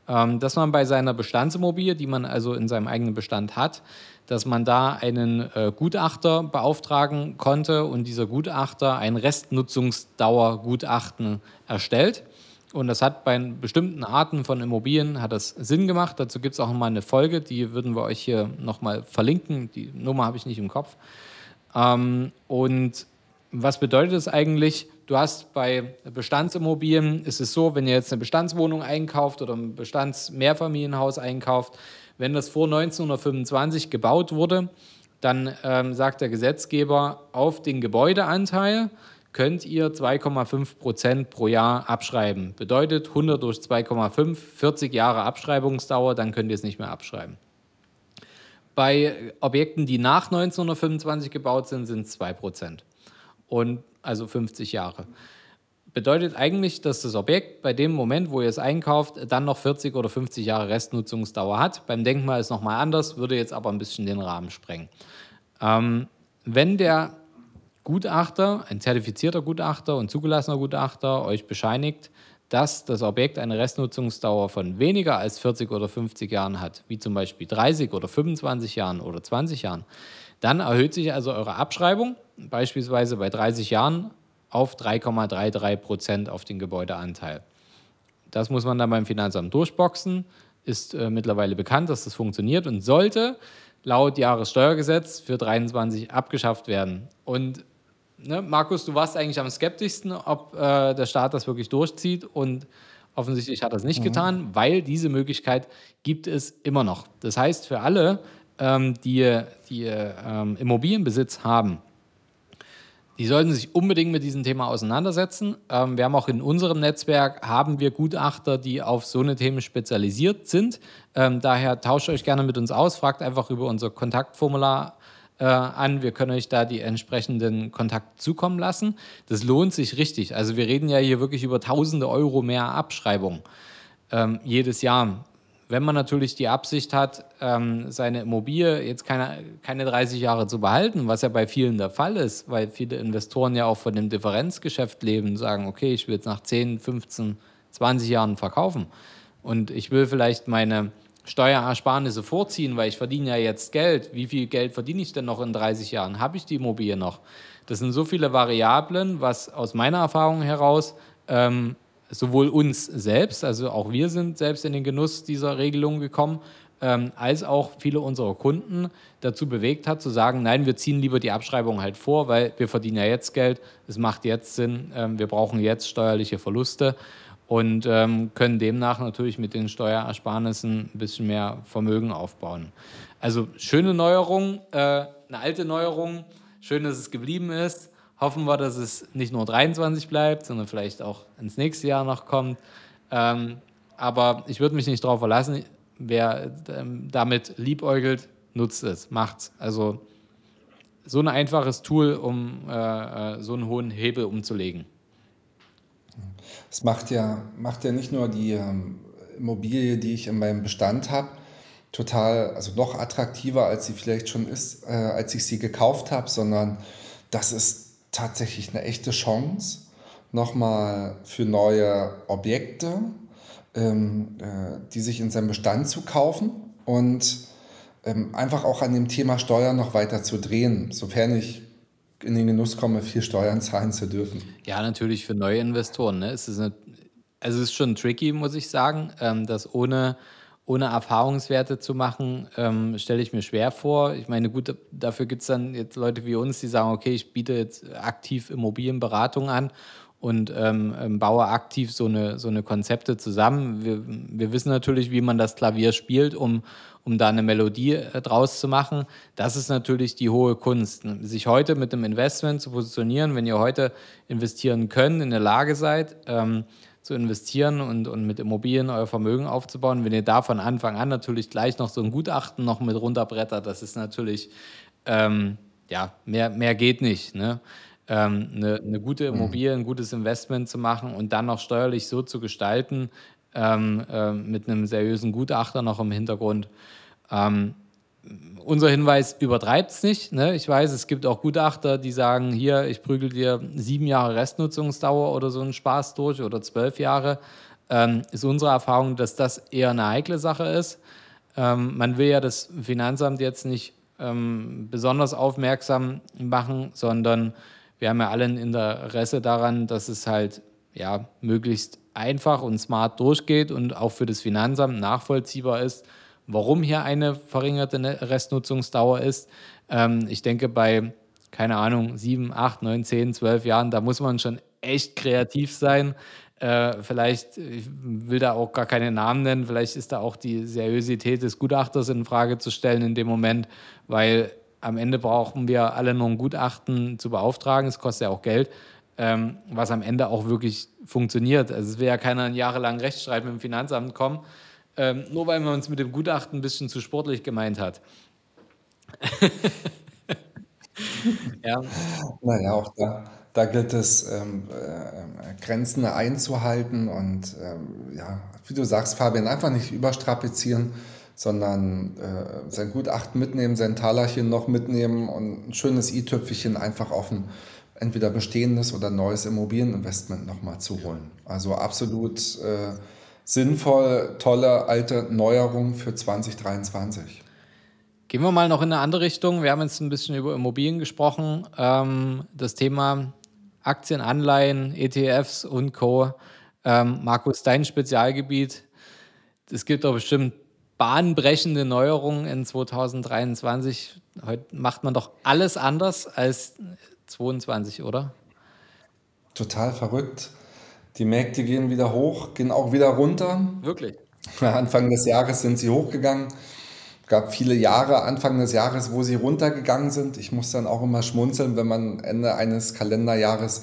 ähm, dass man bei seiner Bestandsimmobilie, die man also in seinem eigenen Bestand hat, dass man da einen äh, Gutachter beauftragen konnte und dieser Gutachter ein Restnutzungsdauergutachten erstellt. Und das hat bei bestimmten Arten von Immobilien hat das Sinn gemacht. Dazu gibt es auch nochmal eine Folge, die würden wir euch hier nochmal verlinken. Die Nummer habe ich nicht im Kopf. Ähm, und was bedeutet das eigentlich? Du hast bei Bestandsimmobilien, ist es so, wenn ihr jetzt eine Bestandswohnung einkauft oder ein Bestandsmehrfamilienhaus einkauft, wenn das vor 1925 gebaut wurde, dann ähm, sagt der Gesetzgeber, auf den Gebäudeanteil könnt ihr 2,5 Prozent pro Jahr abschreiben. Bedeutet 100 durch 2,5, 40 Jahre Abschreibungsdauer, dann könnt ihr es nicht mehr abschreiben. Bei Objekten, die nach 1925 gebaut sind, sind es 2 Prozent. Und also 50 Jahre. Bedeutet eigentlich, dass das Objekt bei dem Moment, wo ihr es einkauft, dann noch 40 oder 50 Jahre Restnutzungsdauer hat. Beim Denkmal ist nochmal anders, würde jetzt aber ein bisschen den Rahmen sprengen. Ähm, wenn der Gutachter, ein zertifizierter Gutachter und zugelassener Gutachter euch bescheinigt, dass das Objekt eine Restnutzungsdauer von weniger als 40 oder 50 Jahren hat, wie zum Beispiel 30 oder 25 Jahren oder 20 Jahren, dann erhöht sich also eure Abschreibung, beispielsweise bei 30 Jahren, auf 3,33 Prozent auf den Gebäudeanteil. Das muss man dann beim Finanzamt durchboxen. Ist äh, mittlerweile bekannt, dass das funktioniert und sollte laut Jahressteuergesetz für 23 abgeschafft werden. Und ne, Markus, du warst eigentlich am skeptischsten, ob äh, der Staat das wirklich durchzieht und offensichtlich hat er es nicht mhm. getan, weil diese Möglichkeit gibt es immer noch. Das heißt, für alle, ähm, die, die ähm, Immobilienbesitz haben, die sollten sich unbedingt mit diesem Thema auseinandersetzen. Ähm, wir haben auch in unserem Netzwerk haben wir Gutachter, die auf so eine Themen spezialisiert sind. Ähm, daher tauscht euch gerne mit uns aus, fragt einfach über unser Kontaktformular äh, an. Wir können euch da die entsprechenden Kontakte zukommen lassen. Das lohnt sich richtig. Also wir reden ja hier wirklich über tausende Euro mehr Abschreibung ähm, jedes Jahr wenn man natürlich die Absicht hat, ähm, seine Immobilie jetzt keine, keine 30 Jahre zu behalten, was ja bei vielen der Fall ist, weil viele Investoren ja auch von dem Differenzgeschäft leben und sagen, okay, ich will jetzt nach 10, 15, 20 Jahren verkaufen und ich will vielleicht meine Steuerersparnisse vorziehen, weil ich verdiene ja jetzt Geld. Wie viel Geld verdiene ich denn noch in 30 Jahren? Habe ich die Immobilie noch? Das sind so viele Variablen, was aus meiner Erfahrung heraus ähm, sowohl uns selbst, also auch wir sind selbst in den Genuss dieser Regelung gekommen, ähm, als auch viele unserer Kunden dazu bewegt hat, zu sagen, nein, wir ziehen lieber die Abschreibung halt vor, weil wir verdienen ja jetzt Geld, es macht jetzt Sinn, ähm, wir brauchen jetzt steuerliche Verluste und ähm, können demnach natürlich mit den Steuerersparnissen ein bisschen mehr Vermögen aufbauen. Also schöne Neuerung, äh, eine alte Neuerung, schön, dass es geblieben ist hoffen wir, dass es nicht nur 23 bleibt, sondern vielleicht auch ins nächste Jahr noch kommt. Ähm, aber ich würde mich nicht darauf verlassen. Wer ähm, damit liebäugelt, nutzt es, macht's. Also so ein einfaches Tool, um äh, äh so einen hohen Hebel umzulegen. Es macht ja, macht ja nicht nur die ähm, Immobilie, die ich in meinem Bestand habe, total, also noch attraktiver, als sie vielleicht schon ist, äh, als ich sie gekauft habe, sondern das ist tatsächlich eine echte Chance, nochmal für neue Objekte, ähm, äh, die sich in seinem Bestand zu kaufen und ähm, einfach auch an dem Thema Steuern noch weiter zu drehen, sofern ich in den Genuss komme, viel Steuern zahlen zu dürfen. Ja, natürlich für neue Investoren. Ne? Es ist eine, also es ist schon tricky, muss ich sagen, ähm, dass ohne ohne Erfahrungswerte zu machen, ähm, stelle ich mir schwer vor. Ich meine, gut, dafür gibt es dann jetzt Leute wie uns, die sagen, okay, ich biete jetzt aktiv Immobilienberatung an und ähm, ähm, baue aktiv so eine, so eine Konzepte zusammen. Wir, wir wissen natürlich, wie man das Klavier spielt, um, um da eine Melodie äh, draus zu machen. Das ist natürlich die hohe Kunst. Sich heute mit einem Investment zu positionieren, wenn ihr heute investieren könnt, in der Lage seid, ähm, zu investieren und, und mit Immobilien euer Vermögen aufzubauen. Wenn ihr da von Anfang an natürlich gleich noch so ein Gutachten noch mit runterbrettert, das ist natürlich, ähm, ja, mehr, mehr geht nicht. Ne? Ähm, eine, eine, gute mhm. Immobilie, ein gutes Investment zu machen und dann noch steuerlich so zu gestalten, ähm, äh, mit einem seriösen Gutachter noch im Hintergrund. Ähm, unser Hinweis übertreibt es nicht. Ne? Ich weiß, es gibt auch Gutachter, die sagen, hier, ich prügel dir sieben Jahre Restnutzungsdauer oder so einen Spaß durch oder zwölf Jahre. Ähm, ist unsere Erfahrung, dass das eher eine heikle Sache ist. Ähm, man will ja das Finanzamt jetzt nicht ähm, besonders aufmerksam machen, sondern wir haben ja alle ein Interesse daran, dass es halt ja, möglichst einfach und smart durchgeht und auch für das Finanzamt nachvollziehbar ist, warum hier eine verringerte ne-, Restnutzungsdauer ist. Ähm, ich denke, bei, keine Ahnung, sieben, acht, neun, zehn, zwölf Jahren, da muss man schon echt kreativ sein. Äh, vielleicht, ich will da auch gar keine Namen nennen, vielleicht ist da auch die Seriosität des Gutachters in Frage zu stellen in dem Moment, weil am Ende brauchen wir alle nur ein Gutachten zu beauftragen. Es kostet ja auch Geld, ähm, was am Ende auch wirklich funktioniert. Also es will ja keiner jahrelang Rechtsschreiben im Finanzamt kommen, ähm, nur weil man uns mit dem Gutachten ein bisschen zu sportlich gemeint hat. ja. Naja, auch da da gilt es, ähm, äh, Grenzen einzuhalten und ähm, ja, wie du sagst, Fabian, einfach nicht überstrapazieren, sondern äh, sein Gutachten mitnehmen, sein Talerchen noch mitnehmen und ein schönes i-Tüpfelchen einfach auf ein entweder bestehendes oder neues Immobilieninvestment nochmal zu holen. Also absolut äh, sinnvoll, tolle alte Neuerung für 2023. Gehen wir mal noch in eine andere Richtung. Wir haben jetzt ein bisschen über Immobilien gesprochen. Ähm, das Thema Aktien, Anleihen, ETFs und Co. Ähm, Markus, dein Spezialgebiet. Es gibt doch bestimmt bahnbrechende Neuerungen in 2023. Heute macht man doch alles anders als 2022, oder? Total verrückt. Die Märkte gehen wieder hoch, gehen auch wieder runter. Wirklich? Anfang des Jahres sind sie hochgegangen gab viele Jahre Anfang des Jahres, wo sie runtergegangen sind. Ich muss dann auch immer schmunzeln, wenn man Ende eines Kalenderjahres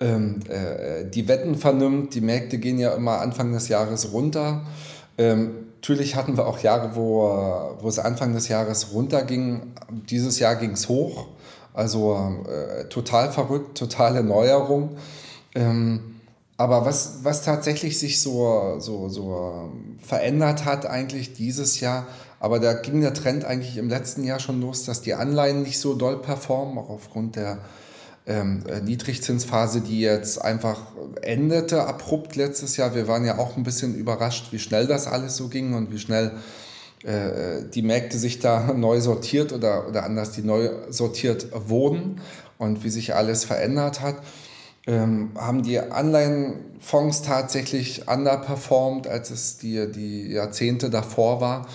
ähm, äh, die Wetten vernimmt. Die Märkte gehen ja immer Anfang des Jahres runter. Ähm, natürlich hatten wir auch Jahre, wo, wo es Anfang des Jahres runterging. Dieses Jahr ging es hoch. Also äh, total verrückt, totale Neuerung. Ähm, aber was, was tatsächlich sich so, so, so verändert hat eigentlich dieses Jahr, aber da ging der Trend eigentlich im letzten Jahr schon los, dass die Anleihen nicht so doll performen, auch aufgrund der ähm, äh, Niedrigzinsphase, die jetzt einfach endete abrupt letztes Jahr. Wir waren ja auch ein bisschen überrascht, wie schnell das alles so ging und wie schnell äh, die Märkte sich da neu sortiert oder, oder anders, die neu sortiert wurden und wie sich alles verändert hat. Ähm, haben die Anleihenfonds tatsächlich underperformed, als es die, die Jahrzehnte davor war.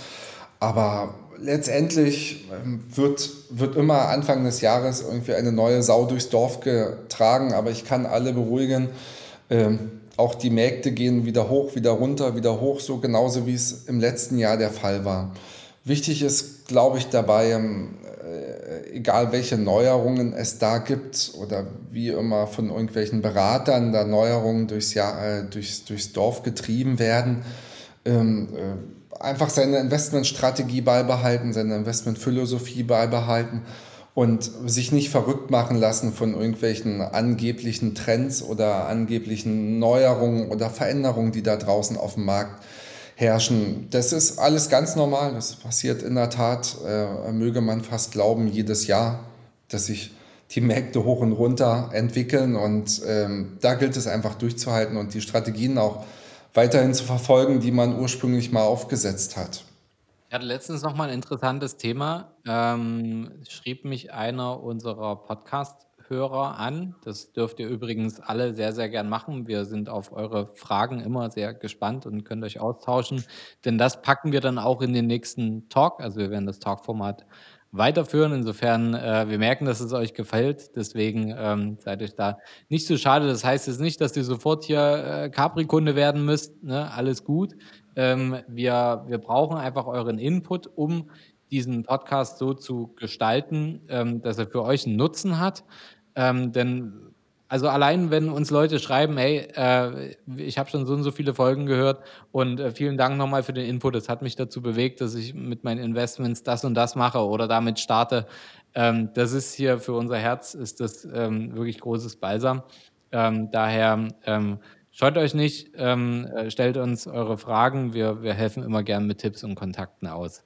Aber letztendlich ähm, wird, wird immer Anfang des Jahres irgendwie eine neue Sau durchs Dorf getragen. Aber ich kann alle beruhigen. Ähm, auch die Märkte gehen wieder hoch, wieder runter, wieder hoch, so genauso wie es im letzten Jahr der Fall war. Wichtig ist, glaube ich, dabei, ähm, äh, egal welche Neuerungen es da gibt oder wie immer von irgendwelchen Beratern da Neuerungen durchs, Jahr, äh, durchs, durchs Dorf getrieben werden, ähm, äh, einfach seine Investmentstrategie beibehalten, seine Investmentphilosophie beibehalten und sich nicht verrückt machen lassen von irgendwelchen angeblichen Trends oder angeblichen Neuerungen oder Veränderungen, die da draußen auf dem Markt herrschen. Das ist alles ganz normal. Das passiert in der Tat, äh, möge man fast glauben, jedes Jahr, dass sich die Märkte hoch und runter entwickeln. Und ähm, da gilt es einfach durchzuhalten und die Strategien auch weiterhin zu verfolgen, die man ursprünglich mal aufgesetzt hat. Ich hatte letztens noch mal ein interessantes Thema. Ähm, schrieb mich einer unserer Podcast-Hörer an. Das dürft ihr übrigens alle sehr, sehr gern machen. Wir sind auf eure Fragen immer sehr gespannt und könnt euch austauschen, denn das packen wir dann auch in den nächsten Talk. Also wir werden das Talk-Format weiterführen. Insofern, äh, wir merken, dass es euch gefällt. Deswegen ähm, seid euch da nicht so schade. Das heißt jetzt nicht, dass ihr sofort hier äh, Capri-Kunde werden müsst. Ne? Alles gut. Ähm, wir, wir brauchen einfach euren Input, um diesen Podcast so zu gestalten, ähm, dass er für euch einen Nutzen hat. Ähm, denn also allein, wenn uns Leute schreiben, hey, äh, ich habe schon so und so viele Folgen gehört und äh, vielen Dank nochmal für den Input. Das hat mich dazu bewegt, dass ich mit meinen Investments das und das mache oder damit starte. Ähm, das ist hier für unser Herz ist das ähm, wirklich großes Balsam. Ähm, daher ähm, scheut euch nicht, ähm, äh, stellt uns eure Fragen. Wir, wir helfen immer gern mit Tipps und Kontakten aus.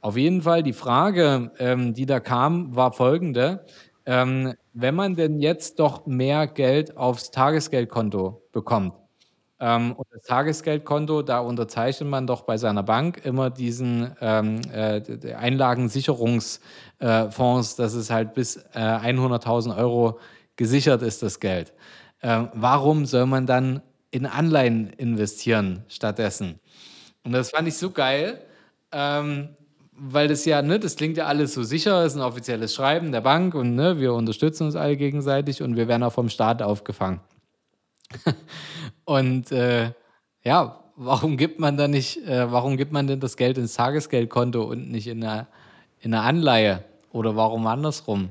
Auf jeden Fall die Frage, ähm, die da kam, war folgende. Ähm, wenn man denn jetzt doch mehr Geld aufs Tagesgeldkonto bekommt, ähm, und das Tagesgeldkonto, da unterzeichnet man doch bei seiner Bank immer diesen ähm, äh, Einlagensicherungsfonds, äh, dass es halt bis äh, 100.000 Euro gesichert ist, das Geld. äh, warum soll man dann in Anleihen investieren stattdessen? Und das fand ich so geil, ähm, weil das ja, ne, das klingt ja alles so sicher, ist ein offizielles Schreiben der Bank und ne, wir unterstützen uns alle gegenseitig und wir werden auch vom Staat aufgefangen. und äh, ja, warum gibt man dann nicht, äh, warum gibt man denn das Geld ins Tagesgeldkonto und nicht in einer, in einer Anleihe? Oder warum andersrum?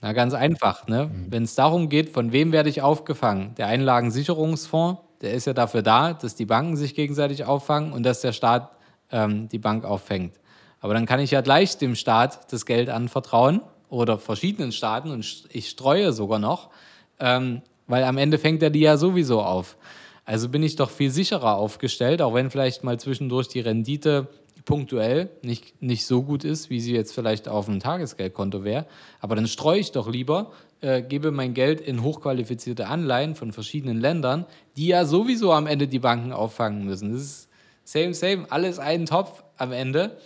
Na, ganz einfach, ne? Mhm. Wenn es darum geht, von wem werde ich aufgefangen? Der Einlagensicherungsfonds, der ist ja dafür da, dass die Banken sich gegenseitig auffangen und dass der Staat ähm, die Bank auffängt. Aber dann kann ich ja gleich dem Staat das Geld anvertrauen oder verschiedenen Staaten und ich streue sogar noch, ähm, weil am Ende fängt er die ja sowieso auf. Also bin ich doch viel sicherer aufgestellt, auch wenn vielleicht mal zwischendurch die Rendite punktuell nicht, nicht so gut ist, wie sie jetzt vielleicht auf einem Tagesgeldkonto wäre. Aber dann streue ich doch lieber, äh, gebe mein Geld in hochqualifizierte Anleihen von verschiedenen Ländern, die ja sowieso am Ende die Banken auffangen müssen. Das ist same, same, alles einen Topf am Ende,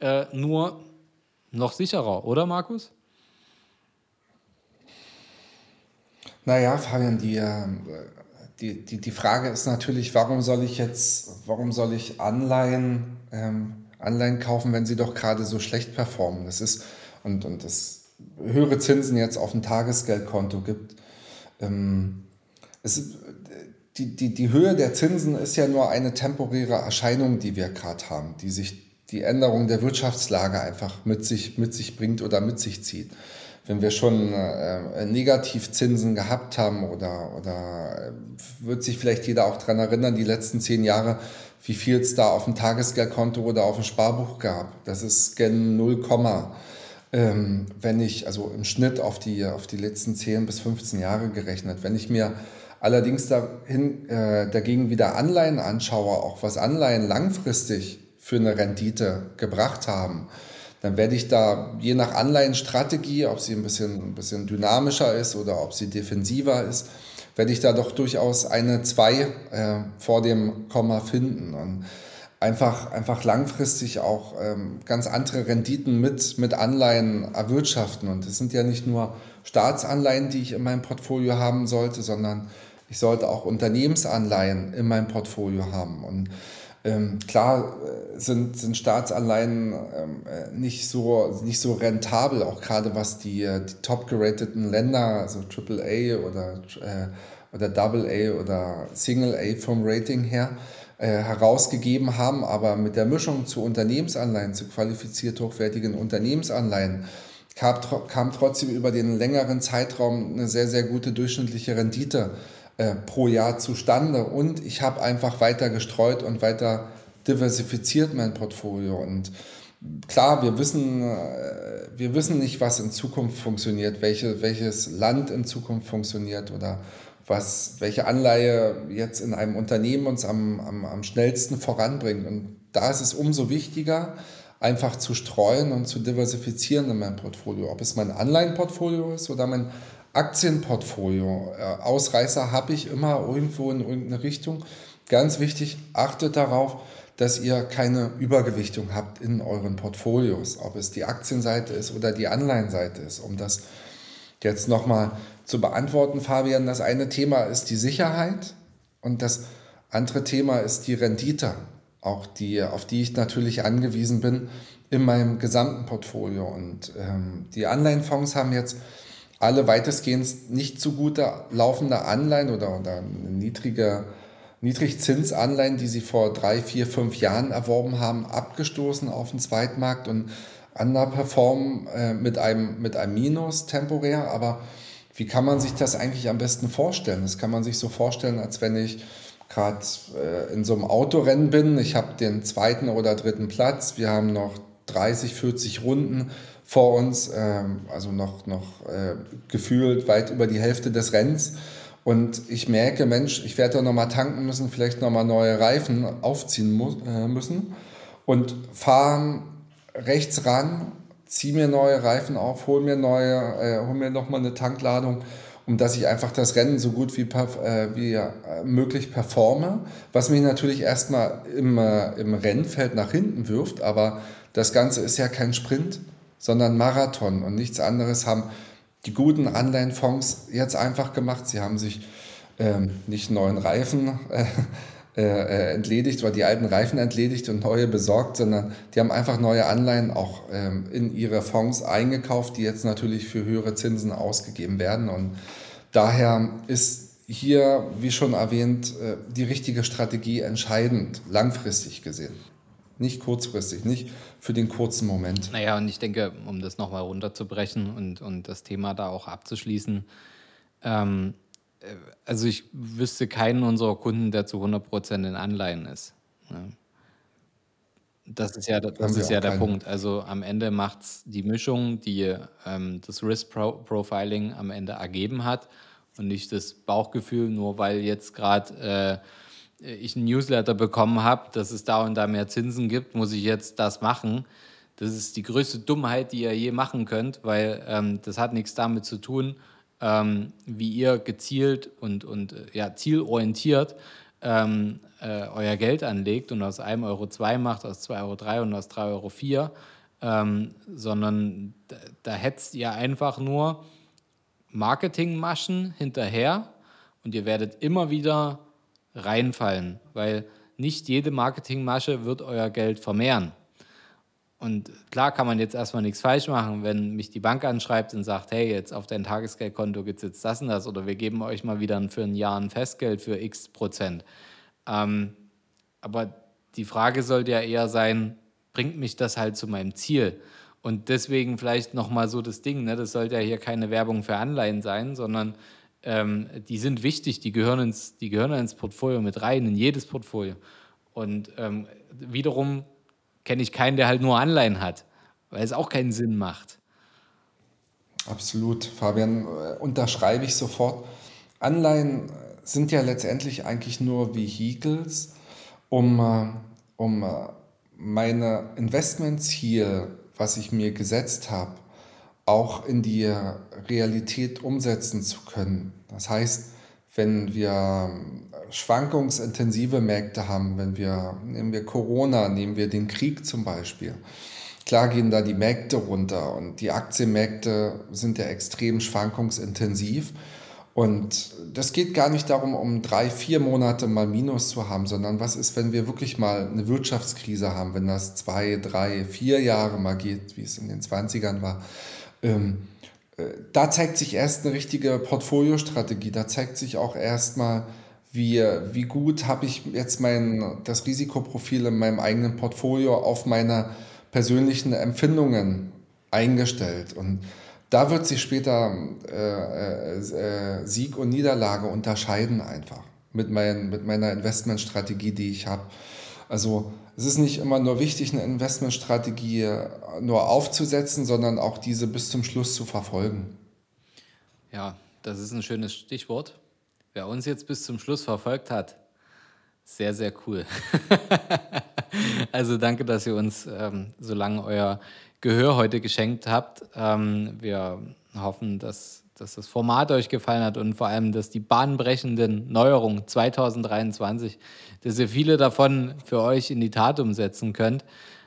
äh, nur noch sicherer, oder Markus? Naja, Fabian, die, äh, die, die, die Frage ist natürlich, warum soll ich jetzt, warum soll ich Anleihen, ähm, Anleihen kaufen, wenn sie doch gerade so schlecht performen? Das ist, und, und es höhere Zinsen jetzt auf dem Tagesgeldkonto gibt. Ähm, es, die, die, die Höhe der Zinsen ist ja nur eine temporäre Erscheinung, die wir gerade haben, die sich die Änderung der Wirtschaftslage einfach mit sich, mit sich bringt oder mit sich zieht wenn wir schon äh, Negativzinsen gehabt haben oder, oder äh, wird sich vielleicht jeder auch daran erinnern, die letzten zehn Jahre, wie viel es da auf dem Tagesgeldkonto oder auf dem Sparbuch gab. Das ist gen 0, ähm, wenn ich, also im Schnitt auf die, auf die letzten 10 bis 15 Jahre gerechnet. Wenn ich mir allerdings dahin, äh, dagegen wieder Anleihen anschaue, auch was Anleihen langfristig für eine Rendite gebracht haben, dann werde ich da je nach Anleihenstrategie, ob sie ein bisschen, ein bisschen dynamischer ist oder ob sie defensiver ist, werde ich da doch durchaus eine 2 äh, vor dem Komma finden. Und einfach, einfach langfristig auch ähm, ganz andere Renditen mit, mit Anleihen erwirtschaften. Und es sind ja nicht nur Staatsanleihen, die ich in meinem Portfolio haben sollte, sondern ich sollte auch Unternehmensanleihen in meinem Portfolio haben. Und ähm, klar äh, sind, sind Staatsanleihen ähm, äh, nicht, so, nicht so rentabel, auch gerade was die, äh, die top gerateten Länder, also AAA oder, äh, oder AA oder Single A vom Rating her, äh, herausgegeben haben. Aber mit der Mischung zu Unternehmensanleihen, zu qualifiziert hochwertigen Unternehmensanleihen, kam, kam trotzdem über den längeren Zeitraum eine sehr, sehr gute durchschnittliche Rendite äh, pro Jahr zustande. Und ich habe einfach weiter gestreut und weiter diversifiziert mein Portfolio. Und klar, wir wissen, äh, wir wissen nicht, was in Zukunft funktioniert, welche, welches Land in Zukunft funktioniert oder was, welche Anleihe jetzt in einem Unternehmen uns am, am, am schnellsten voranbringt. Und da ist es umso wichtiger, einfach zu streuen und zu diversifizieren in meinem Portfolio. Ob es mein Anleihenportfolio ist oder mein Aktienportfolio. Äh, Ausreißer habe ich immer irgendwo in irgendeine Richtung. Ganz wichtig, achtet darauf, dass ihr keine Übergewichtung habt in euren Portfolios, ob es die Aktienseite ist oder die Anleihenseite ist. Um das jetzt nochmal zu beantworten, Fabian, das eine Thema ist die Sicherheit und das andere Thema ist die Rendite, auch die, auf die ich natürlich angewiesen bin in meinem gesamten Portfolio. Und ähm, die Anleihenfonds haben jetzt alle weitestgehend nicht so gute laufende Anleihen oder, oder niedrige Niedrigzinsanleihen, die sie vor drei, vier, fünf Jahren erworben haben, abgestoßen auf den Zweitmarkt und underperformen äh, mit, einem, mit einem Minus temporär. Aber wie kann man sich das eigentlich am besten vorstellen? Das kann man sich so vorstellen, als wenn ich gerade äh, in so einem Autorennen bin. Ich habe den zweiten oder dritten Platz. Wir haben noch 30, 40 Runden vor uns, ähm, also noch, noch äh, gefühlt weit über die Hälfte des Rennens. Und ich merke, Mensch, ich werde da nochmal tanken müssen, vielleicht nochmal neue Reifen aufziehen muss, äh, müssen. Und fahre rechts ran, ziehe mir neue Reifen auf, hole mir, neue, äh, hol mir nochmal eine Tankladung, um dass ich einfach das Rennen so gut wie, äh, wie äh, möglich performe. Was mich natürlich erstmal im, äh, im Rennfeld nach hinten wirft, aber das Ganze ist ja kein Sprint sondern Marathon und nichts anderes haben die guten Anleihenfonds jetzt einfach gemacht. Sie haben sich ähm, nicht neuen Reifen äh, äh, entledigt oder die alten Reifen entledigt und neue besorgt, sondern die haben einfach neue Anleihen auch ähm, in ihre Fonds eingekauft, die jetzt natürlich für höhere Zinsen ausgegeben werden. Und daher ist hier, wie schon erwähnt, äh, die richtige Strategie entscheidend, langfristig gesehen. Nicht kurzfristig, nicht für den kurzen Moment. Naja, und ich denke, um das nochmal runterzubrechen und, und das Thema da auch abzuschließen, ähm, äh, also ich wüsste keinen unserer Kunden, der zu 100% in Anleihen ist. Ne? Das ist ja, das ist ja der Punkt. Also am Ende macht es die Mischung, die ähm, das Risk Profiling am Ende ergeben hat und nicht das Bauchgefühl, nur weil jetzt gerade äh, ich ein Newsletter bekommen habe, dass es da und da mehr Zinsen gibt, muss ich jetzt das machen. Das ist die größte Dummheit, die ihr je machen könnt, weil ähm, das hat nichts damit zu tun, ähm, wie ihr gezielt und, und äh, ja, zielorientiert ähm, äh, euer Geld anlegt und aus 1,02 Euro zwei macht, aus 2,03 Euro drei und aus 3,04 Euro, vier, ähm, sondern da, da hetzt ihr einfach nur Marketingmaschen hinterher und ihr werdet immer wieder reinfallen, weil nicht jede Marketingmasche wird euer Geld vermehren. Und klar kann man jetzt erstmal nichts falsch machen, wenn mich die Bank anschreibt und sagt, hey, jetzt auf dein Tagesgeldkonto gibt es jetzt das und das oder wir geben euch mal wieder für ein Jahr ein Festgeld für x Prozent. Ähm, aber die Frage sollte ja eher sein, bringt mich das halt zu meinem Ziel? Und deswegen vielleicht nochmal so das Ding, ne? das sollte ja hier keine Werbung für Anleihen sein, sondern ähm, die sind wichtig, die gehören, ins, die gehören ins Portfolio mit rein, in jedes Portfolio. Und ähm, wiederum kenne ich keinen, der halt nur Anleihen hat, weil es auch keinen Sinn macht. Absolut, Fabian, äh, unterschreibe ich sofort. Anleihen sind ja letztendlich eigentlich nur Vehicles, um, äh, um äh, meine Investmentziele was ich mir gesetzt habe, auch in die Realität umsetzen zu können. Das heißt, wenn wir schwankungsintensive Märkte haben, wenn wir, nehmen wir Corona, nehmen wir den Krieg zum Beispiel, klar gehen da die Märkte runter und die Aktienmärkte sind ja extrem schwankungsintensiv. Und das geht gar nicht darum, um drei, vier Monate mal Minus zu haben, sondern was ist, wenn wir wirklich mal eine Wirtschaftskrise haben, wenn das zwei, drei, vier Jahre mal geht, wie es in den 20ern war. Ähm, äh, da zeigt sich erst eine richtige Portfoliostrategie, da zeigt sich auch erstmal, wie, wie gut habe ich jetzt mein, das Risikoprofil in meinem eigenen Portfolio auf meine persönlichen Empfindungen eingestellt. Und da wird sich später äh, äh, äh, Sieg und Niederlage unterscheiden einfach mit, mein, mit meiner Investmentstrategie, die ich habe. Also es ist nicht immer nur wichtig, eine Investmentstrategie äh, nur aufzusetzen, sondern auch diese bis zum Schluss zu verfolgen. Ja, das ist ein schönes Stichwort. Wer uns jetzt bis zum Schluss verfolgt hat, sehr, sehr cool. also danke, dass ihr uns ähm, so lange euer Gehör heute geschenkt habt. Ähm, wir hoffen, dass, dass das Format euch gefallen hat und vor allem, dass die bahnbrechenden Neuerungen 2023, dass ihr viele davon für euch in die Tat umsetzen könnt.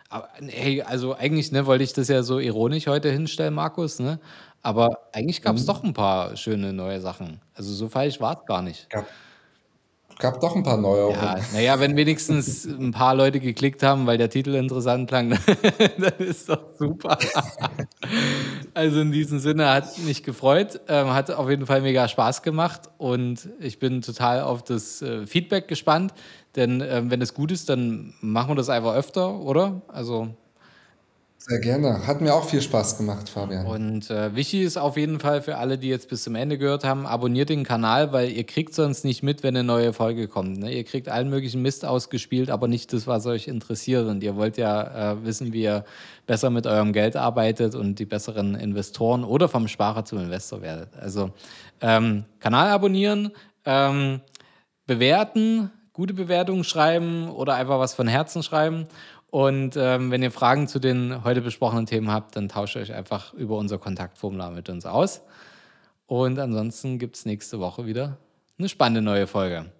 Aber, hey, also eigentlich ne, wollte ich das ja so ironisch heute hinstellen, Markus, ne? aber eigentlich gab es mhm. doch ein paar schöne neue Sachen. Also so falsch war es gar nicht. Ja gab doch ein paar Neuerungen. Ja, naja, wenn wenigstens ein paar Leute geklickt haben, weil der Titel interessant klang, dann ist doch super. also in diesem Sinne hat mich gefreut, ähm, hat auf jeden Fall mega Spaß gemacht und ich bin total auf das äh, Feedback gespannt, denn ähm, wenn es gut ist, dann machen wir das einfach öfter, oder? Also sehr gerne. Hat mir auch viel Spaß gemacht, Fabian. Und äh, wichtig ist auf jeden Fall für alle, die jetzt bis zum Ende gehört haben, abonniert den Kanal, weil ihr kriegt sonst nicht mit, wenn eine neue Folge kommt. Ne? Ihr kriegt allen möglichen Mist ausgespielt, aber nicht das, was euch interessiert. Und ihr wollt ja äh, wissen, wie ihr besser mit eurem Geld arbeitet und die besseren Investoren oder vom Sparer zum Investor werdet. Also ähm, Kanal abonnieren, ähm, bewerten, gute Bewertungen schreiben oder einfach was von Herzen schreiben. Und ähm, wenn ihr Fragen zu den heute besprochenen Themen habt, dann tauscht euch einfach über unser Kontaktformular mit uns aus. Und ansonsten gibt es nächste Woche wieder eine spannende neue Folge.